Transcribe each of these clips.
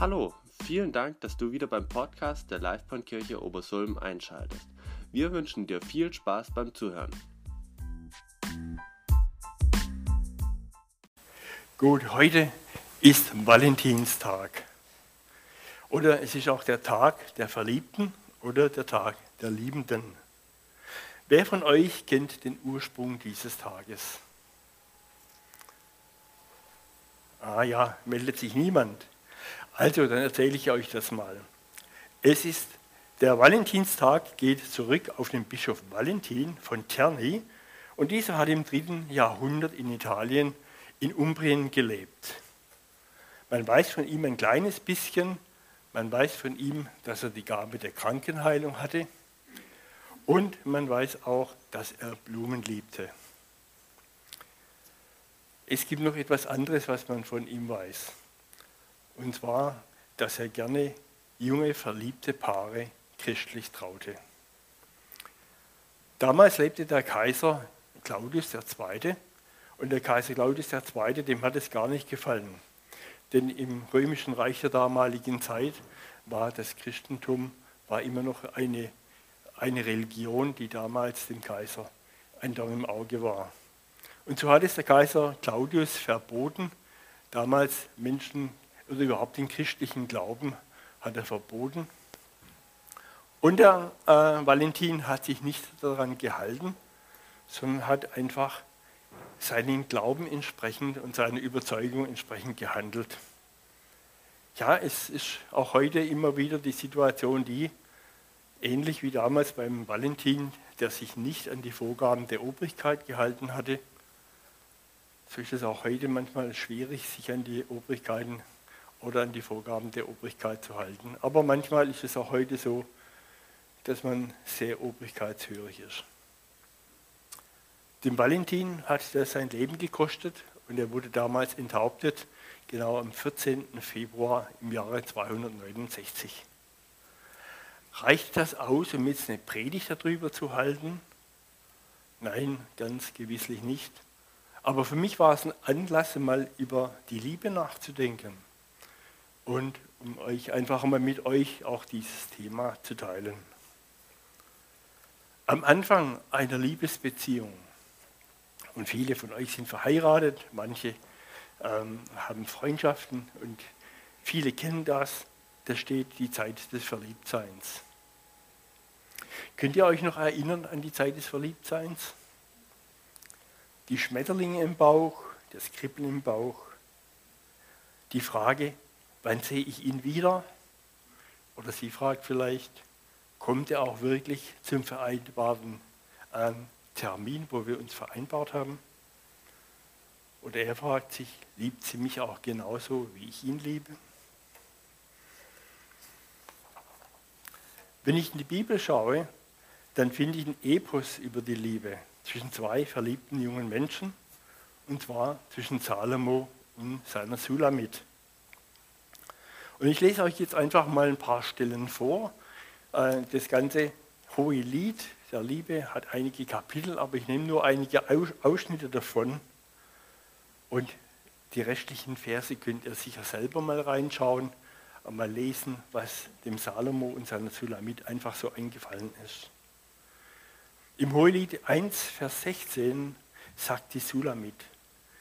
Hallo, vielen Dank, dass du wieder beim Podcast der Livebahnkirche Obersulm einschaltest. Wir wünschen dir viel Spaß beim Zuhören. Gut, heute ist Valentinstag. Oder es ist auch der Tag der Verliebten oder der Tag der Liebenden. Wer von euch kennt den Ursprung dieses Tages? Ah ja, meldet sich niemand. Also, dann erzähle ich euch das mal. Es ist der Valentinstag geht zurück auf den Bischof Valentin von Terni und dieser hat im dritten Jahrhundert in Italien in Umbrien gelebt. Man weiß von ihm ein kleines bisschen, man weiß von ihm, dass er die Gabe der Krankenheilung hatte und man weiß auch, dass er Blumen liebte. Es gibt noch etwas anderes, was man von ihm weiß. Und zwar, dass er gerne junge, verliebte Paare christlich traute. Damals lebte der Kaiser Claudius II. Und der Kaiser Claudius II., dem hat es gar nicht gefallen. Denn im römischen Reich der damaligen Zeit war das Christentum war immer noch eine, eine Religion, die damals dem Kaiser ein Dorn im Auge war. Und so hat es der Kaiser Claudius verboten, damals Menschen oder überhaupt den christlichen Glauben hat er verboten. Und der äh, Valentin hat sich nicht daran gehalten, sondern hat einfach seinen Glauben entsprechend und seiner Überzeugung entsprechend gehandelt. Ja, es ist auch heute immer wieder die Situation, die, ähnlich wie damals beim Valentin, der sich nicht an die Vorgaben der Obrigkeit gehalten hatte, so ist es auch heute manchmal schwierig, sich an die Obrigkeiten oder an die Vorgaben der Obrigkeit zu halten. Aber manchmal ist es auch heute so, dass man sehr obrigkeitshörig ist. Dem Valentin hat das sein Leben gekostet und er wurde damals enthauptet, genau am 14. Februar im Jahre 269. Reicht das aus, um jetzt eine Predigt darüber zu halten? Nein, ganz gewisslich nicht. Aber für mich war es ein Anlass, mal über die Liebe nachzudenken und um euch einfach mal mit euch auch dieses Thema zu teilen. Am Anfang einer Liebesbeziehung, und viele von euch sind verheiratet, manche ähm, haben Freundschaften und viele kennen das, da steht die Zeit des Verliebtseins. Könnt ihr euch noch erinnern an die Zeit des Verliebtseins? die Schmetterlinge im Bauch, das Kribbeln im Bauch, die Frage, wann sehe ich ihn wieder? Oder sie fragt vielleicht, kommt er auch wirklich zum vereinbarten äh, Termin, wo wir uns vereinbart haben? Oder er fragt sich, liebt sie mich auch genauso, wie ich ihn liebe? Wenn ich in die Bibel schaue, dann finde ich ein Epos über die Liebe zwischen zwei verliebten jungen Menschen, und zwar zwischen Salomo und seiner Sulamit. Und ich lese euch jetzt einfach mal ein paar Stellen vor. Äh, das ganze hohe Lied der Liebe hat einige Kapitel, aber ich nehme nur einige Ausschnitte davon. Und die restlichen Verse könnt ihr sicher selber mal reinschauen, mal lesen, was dem Salomo und seiner Sulamit einfach so eingefallen ist. Im Hohelied 1, Vers 16 sagt die Sulamit,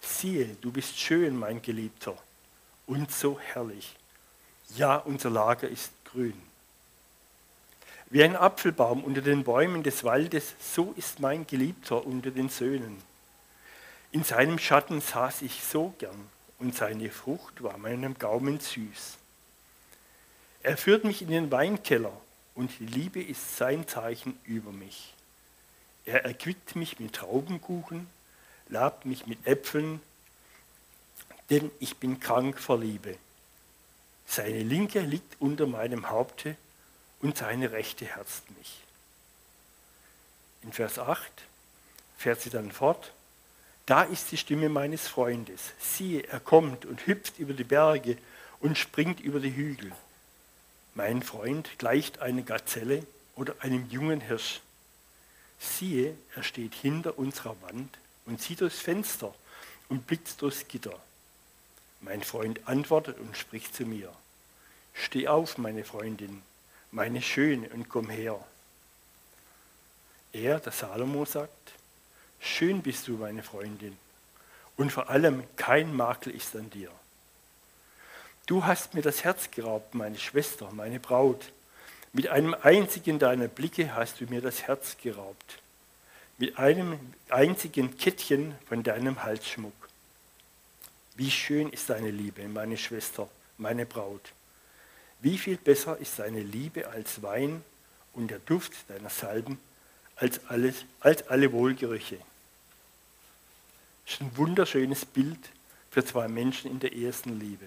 siehe, du bist schön, mein Geliebter, und so herrlich. Ja, unser Lager ist grün. Wie ein Apfelbaum unter den Bäumen des Waldes, so ist mein Geliebter unter den Söhnen. In seinem Schatten saß ich so gern, und seine Frucht war meinem Gaumen süß. Er führt mich in den Weinkeller, und die Liebe ist sein Zeichen über mich. Er erquickt mich mit Traubenkuchen, labt mich mit Äpfeln, denn ich bin krank vor Liebe. Seine linke liegt unter meinem Haupte und seine rechte herzt mich. In Vers 8 fährt sie dann fort. Da ist die Stimme meines Freundes. Siehe, er kommt und hüpft über die Berge und springt über die Hügel. Mein Freund gleicht einer Gazelle oder einem jungen Hirsch siehe, er steht hinter unserer Wand und sieht durchs Fenster und blickt durchs Gitter. Mein Freund antwortet und spricht zu mir. Steh auf, meine Freundin, meine Schöne, und komm her. Er, der Salomo, sagt, schön bist du, meine Freundin, und vor allem kein Makel ist an dir. Du hast mir das Herz geraubt, meine Schwester, meine Braut. Mit einem einzigen deiner Blicke hast du mir das Herz geraubt. Mit einem einzigen Kettchen von deinem Halsschmuck. Wie schön ist deine Liebe, meine Schwester, meine Braut. Wie viel besser ist deine Liebe als Wein und der Duft deiner Salben als, alles, als alle Wohlgerüche. Das ist ein wunderschönes Bild für zwei Menschen in der ersten Liebe.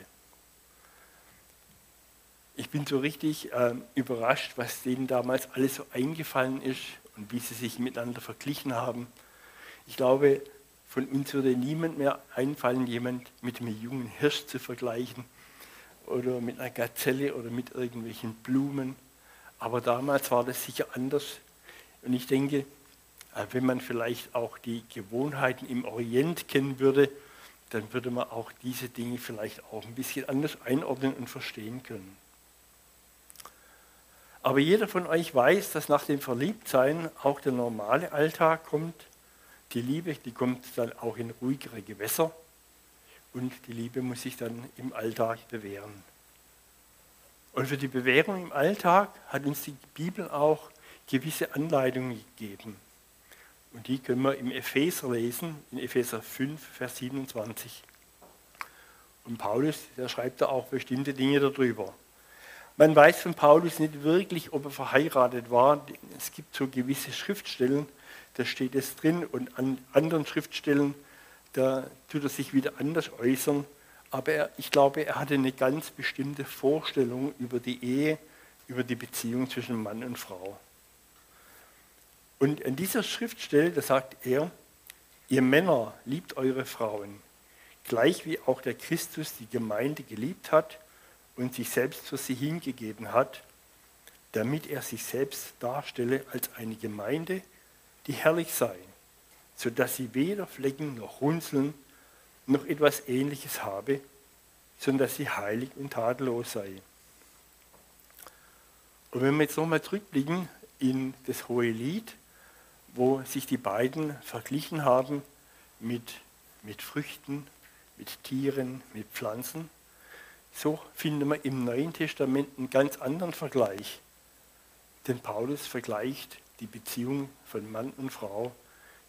Ich bin so richtig äh, überrascht, was denen damals alles so eingefallen ist und wie sie sich miteinander verglichen haben. Ich glaube, von uns würde niemand mehr einfallen, jemand mit einem jungen Hirsch zu vergleichen oder mit einer Gazelle oder mit irgendwelchen Blumen. Aber damals war das sicher anders. Und ich denke, äh, wenn man vielleicht auch die Gewohnheiten im Orient kennen würde, dann würde man auch diese Dinge vielleicht auch ein bisschen anders einordnen und verstehen können. Aber jeder von euch weiß, dass nach dem Verliebtsein auch der normale Alltag kommt. Die Liebe, die kommt dann auch in ruhigere Gewässer und die Liebe muss sich dann im Alltag bewähren. Und für die Bewährung im Alltag hat uns die Bibel auch gewisse Anleitungen gegeben. Und die können wir im Epheser lesen, in Epheser 5, Vers 27. Und Paulus, der schreibt da auch bestimmte Dinge darüber. Man weiß von Paulus nicht wirklich, ob er verheiratet war. Es gibt so gewisse Schriftstellen, da steht es drin, und an anderen Schriftstellen, da tut er sich wieder anders äußern. Aber er, ich glaube, er hatte eine ganz bestimmte Vorstellung über die Ehe, über die Beziehung zwischen Mann und Frau. Und in dieser Schriftstelle, da sagt er, ihr Männer liebt eure Frauen, gleich wie auch der Christus die Gemeinde geliebt hat und sich selbst für sie hingegeben hat, damit er sich selbst darstelle als eine Gemeinde, die herrlich sei, sodass sie weder Flecken noch Runzeln noch etwas Ähnliches habe, sondern dass sie heilig und tadellos sei. Und wenn wir jetzt nochmal zurückblicken in das Hohe Lied, wo sich die beiden verglichen haben mit, mit Früchten, mit Tieren, mit Pflanzen, so finden wir im Neuen Testament einen ganz anderen Vergleich. Denn Paulus vergleicht die Beziehung von Mann und Frau,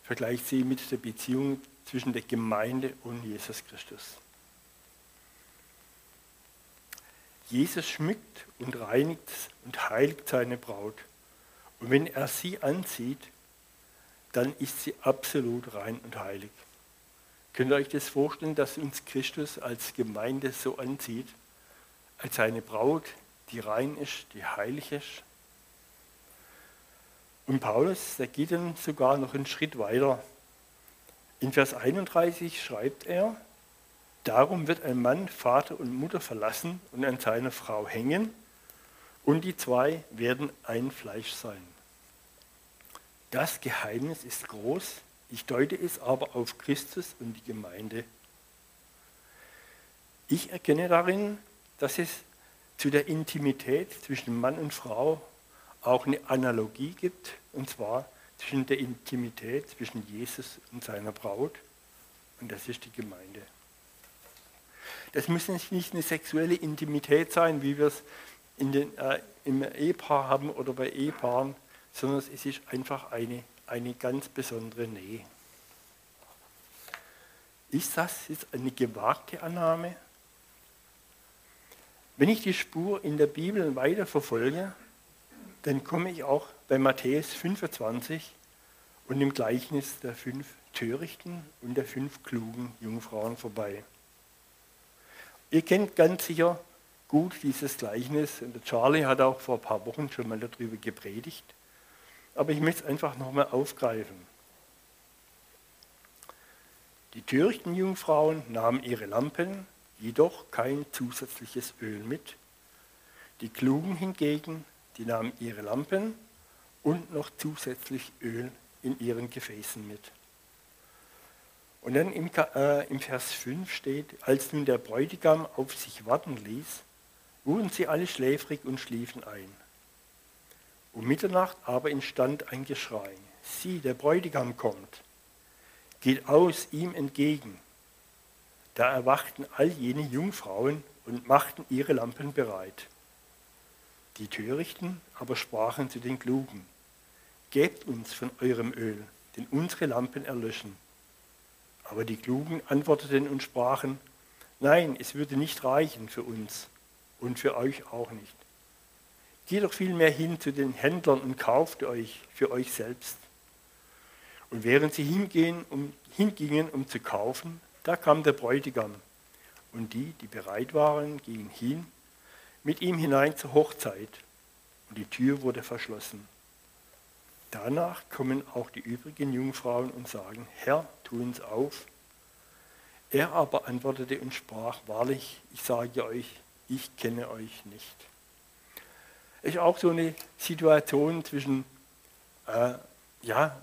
vergleicht sie mit der Beziehung zwischen der Gemeinde und Jesus Christus. Jesus schmückt und reinigt und heiligt seine Braut. Und wenn er sie anzieht, dann ist sie absolut rein und heilig. Könnt ihr euch das vorstellen, dass uns Christus als Gemeinde so anzieht, als eine Braut, die rein ist, die heilig ist? Und Paulus, der geht dann sogar noch einen Schritt weiter. In Vers 31 schreibt er, darum wird ein Mann Vater und Mutter verlassen und an seiner Frau hängen, und die zwei werden ein Fleisch sein. Das Geheimnis ist groß, ich deute es aber auf Christus und die Gemeinde. Ich erkenne darin, dass es zu der Intimität zwischen Mann und Frau auch eine Analogie gibt, und zwar zwischen der Intimität zwischen Jesus und seiner Braut, und das ist die Gemeinde. Das muss nicht eine sexuelle Intimität sein, wie wir es in den, äh, im Ehepaar haben oder bei Ehepaaren, sondern es ist einfach eine, eine ganz besondere Nähe. Ist das jetzt eine gewagte Annahme? Wenn ich die Spur in der Bibel weiter verfolge, dann komme ich auch bei Matthäus 25 und im Gleichnis der fünf törichten und der fünf klugen Jungfrauen vorbei. Ihr kennt ganz sicher gut dieses Gleichnis und Charlie hat auch vor ein paar Wochen schon mal darüber gepredigt. Aber ich möchte es einfach nochmal aufgreifen. Die törichten Jungfrauen nahmen ihre Lampen, jedoch kein zusätzliches Öl mit. Die Klugen hingegen, die nahmen ihre Lampen und noch zusätzlich Öl in ihren Gefäßen mit. Und dann im, äh, im Vers 5 steht, als nun der Bräutigam auf sich warten ließ, wurden sie alle schläfrig und schliefen ein. Um Mitternacht aber entstand ein Geschrei. Sieh, der Bräutigam kommt. Geht aus ihm entgegen. Da erwachten all jene Jungfrauen und machten ihre Lampen bereit. Die Törichten aber sprachen zu den Klugen, Gebt uns von eurem Öl, denn unsere Lampen erlöschen. Aber die Klugen antworteten und sprachen, Nein, es würde nicht reichen für uns und für euch auch nicht. Geht doch vielmehr hin zu den Händlern und kauft euch für euch selbst. Und während sie hingehen, um, hingingen, um zu kaufen, da kam der Bräutigam. Und die, die bereit waren, gingen hin mit ihm hinein zur Hochzeit. Und die Tür wurde verschlossen. Danach kommen auch die übrigen Jungfrauen und sagen, Herr, tu uns auf. Er aber antwortete und sprach, wahrlich, ich sage euch, ich kenne euch nicht. Ist auch so eine Situation zwischen äh, ja,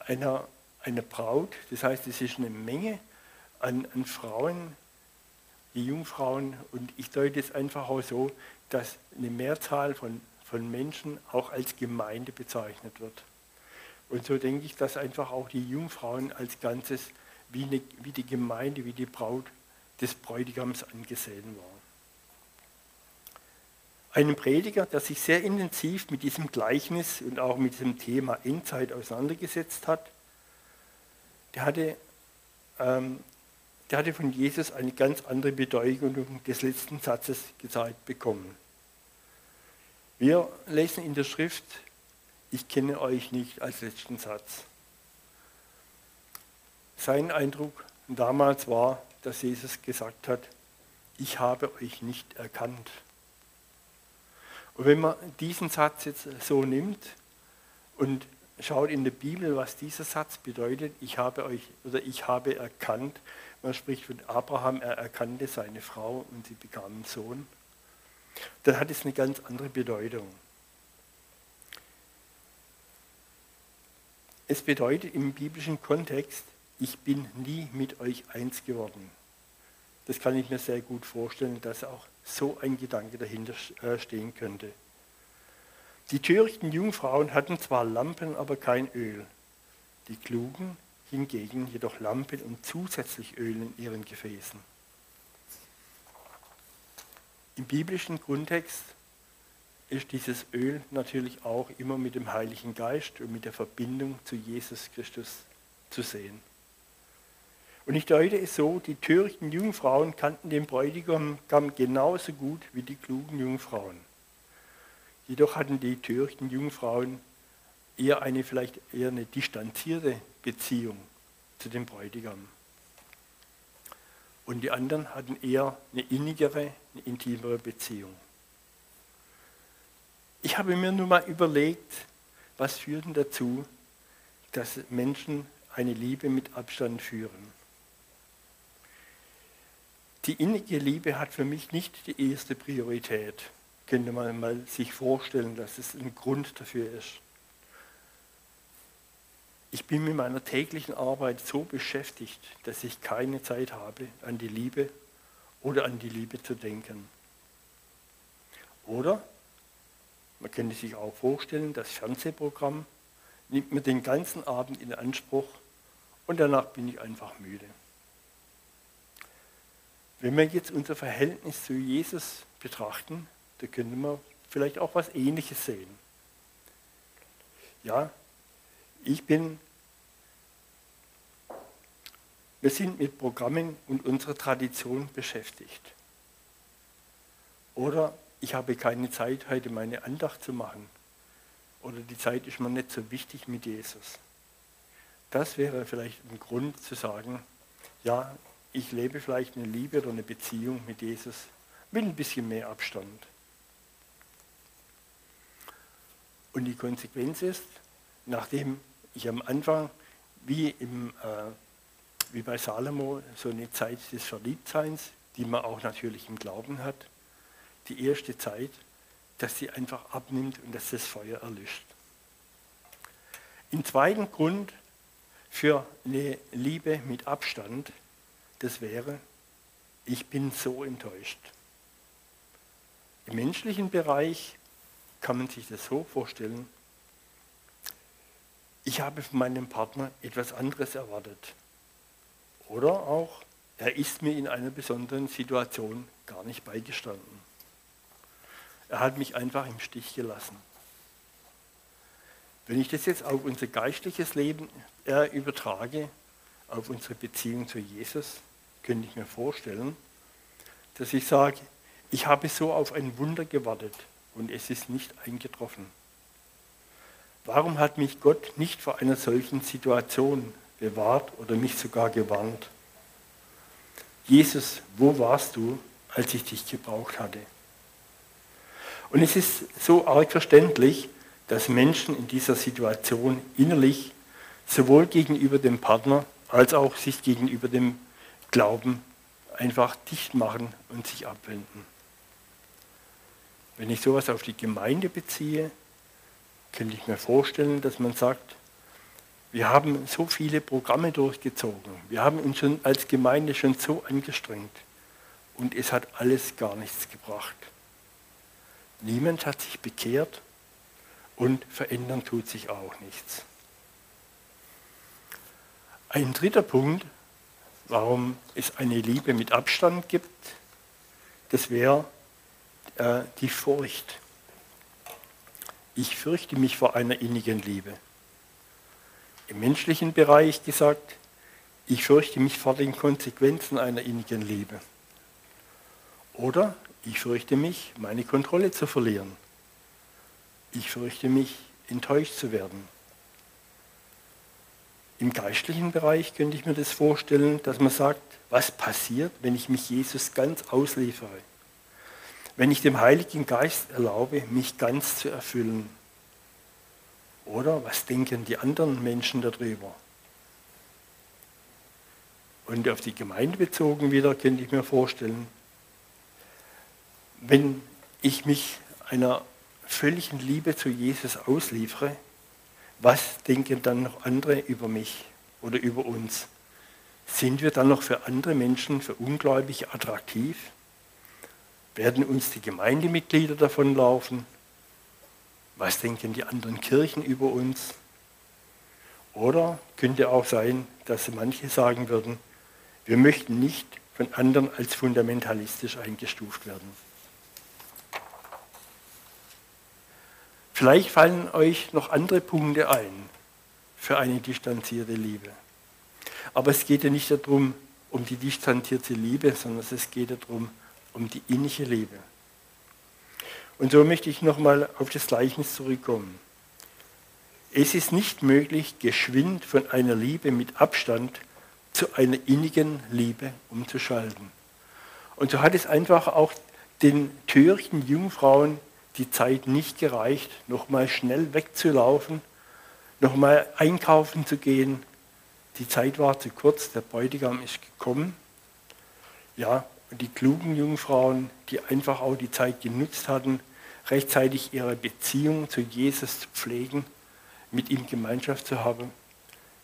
einer, einer Braut, das heißt, es ist eine Menge an, an Frauen, die Jungfrauen, und ich deute es einfach auch so, dass eine Mehrzahl von, von Menschen auch als Gemeinde bezeichnet wird. Und so denke ich, dass einfach auch die Jungfrauen als Ganzes wie, eine, wie die Gemeinde, wie die Braut des Bräutigams angesehen waren. Einem Prediger, der sich sehr intensiv mit diesem Gleichnis und auch mit diesem Thema Endzeit auseinandergesetzt hat, der hatte, ähm, der hatte von Jesus eine ganz andere Bedeutung des letzten Satzes gezeigt bekommen. Wir lesen in der Schrift, ich kenne euch nicht als letzten Satz. Sein Eindruck damals war, dass Jesus gesagt hat, ich habe euch nicht erkannt. Und wenn man diesen Satz jetzt so nimmt und schaut in der Bibel, was dieser Satz bedeutet, ich habe euch oder ich habe erkannt, man spricht von Abraham, er erkannte seine Frau und sie bekam einen Sohn, dann hat es eine ganz andere Bedeutung. Es bedeutet im biblischen Kontext, ich bin nie mit euch eins geworden. Das kann ich mir sehr gut vorstellen, dass auch so ein Gedanke dahinter äh, stehen könnte. Die törichten Jungfrauen hatten zwar Lampen, aber kein Öl. Die Klugen hingegen jedoch Lampen und zusätzlich Öl in ihren Gefäßen. Im biblischen Kontext ist dieses Öl natürlich auch immer mit dem Heiligen Geist und mit der Verbindung zu Jesus Christus zu sehen. Und ich deute es so, die törichten Jungfrauen kannten den Bräutigam genauso gut wie die klugen Jungfrauen. Jedoch hatten die törichten Jungfrauen eher eine vielleicht eher eine distanzierte Beziehung zu dem Bräutigam. Und die anderen hatten eher eine innigere, eine intimere Beziehung. Ich habe mir nun mal überlegt, was führt denn dazu, dass Menschen eine Liebe mit Abstand führen. Die innige Liebe hat für mich nicht die erste Priorität. Könnte man mal sich vorstellen, dass es ein Grund dafür ist. Ich bin mit meiner täglichen Arbeit so beschäftigt, dass ich keine Zeit habe, an die Liebe oder an die Liebe zu denken. Oder man könnte sich auch vorstellen, das Fernsehprogramm nimmt mir den ganzen Abend in Anspruch und danach bin ich einfach müde. Wenn wir jetzt unser Verhältnis zu Jesus betrachten, da könnte man vielleicht auch was Ähnliches sehen. Ja, ich bin, wir sind mit Programmen und unserer Tradition beschäftigt. Oder ich habe keine Zeit, heute meine Andacht zu machen. Oder die Zeit ist mir nicht so wichtig mit Jesus. Das wäre vielleicht ein Grund zu sagen, ja, ich lebe vielleicht eine Liebe oder eine Beziehung mit Jesus mit ein bisschen mehr Abstand. Und die Konsequenz ist, nachdem ich am Anfang, wie, im, äh, wie bei Salomo, so eine Zeit des Verliebtseins, die man auch natürlich im Glauben hat, die erste Zeit, dass sie einfach abnimmt und dass das Feuer erlischt. Im zweiten Grund für eine Liebe mit Abstand das wäre, ich bin so enttäuscht. Im menschlichen Bereich kann man sich das so vorstellen, ich habe von meinem Partner etwas anderes erwartet. Oder auch, er ist mir in einer besonderen Situation gar nicht beigestanden. Er hat mich einfach im Stich gelassen. Wenn ich das jetzt auf unser geistliches Leben äh, übertrage, auf unsere Beziehung zu Jesus, könnte ich mir vorstellen, dass ich sage, ich habe so auf ein Wunder gewartet und es ist nicht eingetroffen. Warum hat mich Gott nicht vor einer solchen Situation bewahrt oder mich sogar gewarnt? Jesus, wo warst du, als ich dich gebraucht hatte? Und es ist so arg verständlich, dass Menschen in dieser Situation innerlich sowohl gegenüber dem Partner als auch sich gegenüber dem Glauben einfach dicht machen und sich abwenden. Wenn ich sowas auf die Gemeinde beziehe, könnte ich mir vorstellen, dass man sagt, wir haben so viele Programme durchgezogen, wir haben uns schon als Gemeinde schon so angestrengt und es hat alles gar nichts gebracht. Niemand hat sich bekehrt und verändern tut sich auch nichts. Ein dritter Punkt, warum es eine Liebe mit Abstand gibt, das wäre äh, die Furcht. Ich fürchte mich vor einer innigen Liebe. Im menschlichen Bereich gesagt, ich fürchte mich vor den Konsequenzen einer innigen Liebe. Oder ich fürchte mich, meine Kontrolle zu verlieren. Ich fürchte mich, enttäuscht zu werden. Im geistlichen Bereich könnte ich mir das vorstellen, dass man sagt, was passiert, wenn ich mich Jesus ganz ausliefere? Wenn ich dem Heiligen Geist erlaube, mich ganz zu erfüllen? Oder was denken die anderen Menschen darüber? Und auf die Gemeinde bezogen wieder könnte ich mir vorstellen, wenn ich mich einer völligen Liebe zu Jesus ausliefere, was denken dann noch andere über mich oder über uns? Sind wir dann noch für andere Menschen, für Ungläubige attraktiv? Werden uns die Gemeindemitglieder davonlaufen? Was denken die anderen Kirchen über uns? Oder könnte auch sein, dass manche sagen würden, wir möchten nicht von anderen als fundamentalistisch eingestuft werden. Vielleicht fallen euch noch andere Punkte ein für eine distanzierte Liebe. Aber es geht ja nicht darum, um die distanzierte Liebe, sondern es geht darum, um die innige Liebe. Und so möchte ich nochmal auf das Gleichnis zurückkommen. Es ist nicht möglich, geschwind von einer Liebe mit Abstand zu einer innigen Liebe umzuschalten. Und so hat es einfach auch den törichten Jungfrauen die Zeit nicht gereicht, nochmal schnell wegzulaufen, nochmal einkaufen zu gehen. Die Zeit war zu kurz, der Bräutigam ist gekommen. Ja, und die klugen Jungfrauen, die einfach auch die Zeit genutzt hatten, rechtzeitig ihre Beziehung zu Jesus zu pflegen, mit ihm Gemeinschaft zu haben,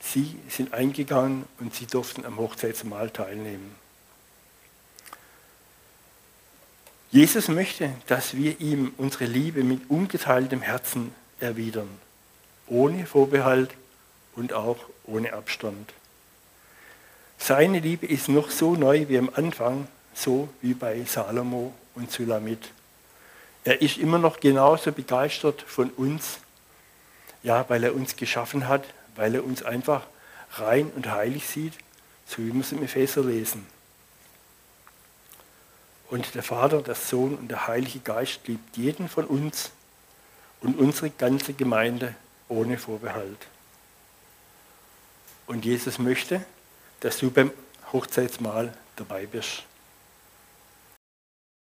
sie sind eingegangen und sie durften am Hochzeitsmahl teilnehmen. Jesus möchte, dass wir ihm unsere Liebe mit ungeteiltem Herzen erwidern, ohne Vorbehalt und auch ohne Abstand. Seine Liebe ist noch so neu wie am Anfang, so wie bei Salomo und Sulamit. Er ist immer noch genauso begeistert von uns, ja, weil er uns geschaffen hat, weil er uns einfach rein und heilig sieht, so wie wir es im Epheser lesen. Und der Vater, der Sohn und der Heilige Geist liebt jeden von uns und unsere ganze Gemeinde ohne Vorbehalt. Und Jesus möchte, dass du beim Hochzeitsmahl dabei bist.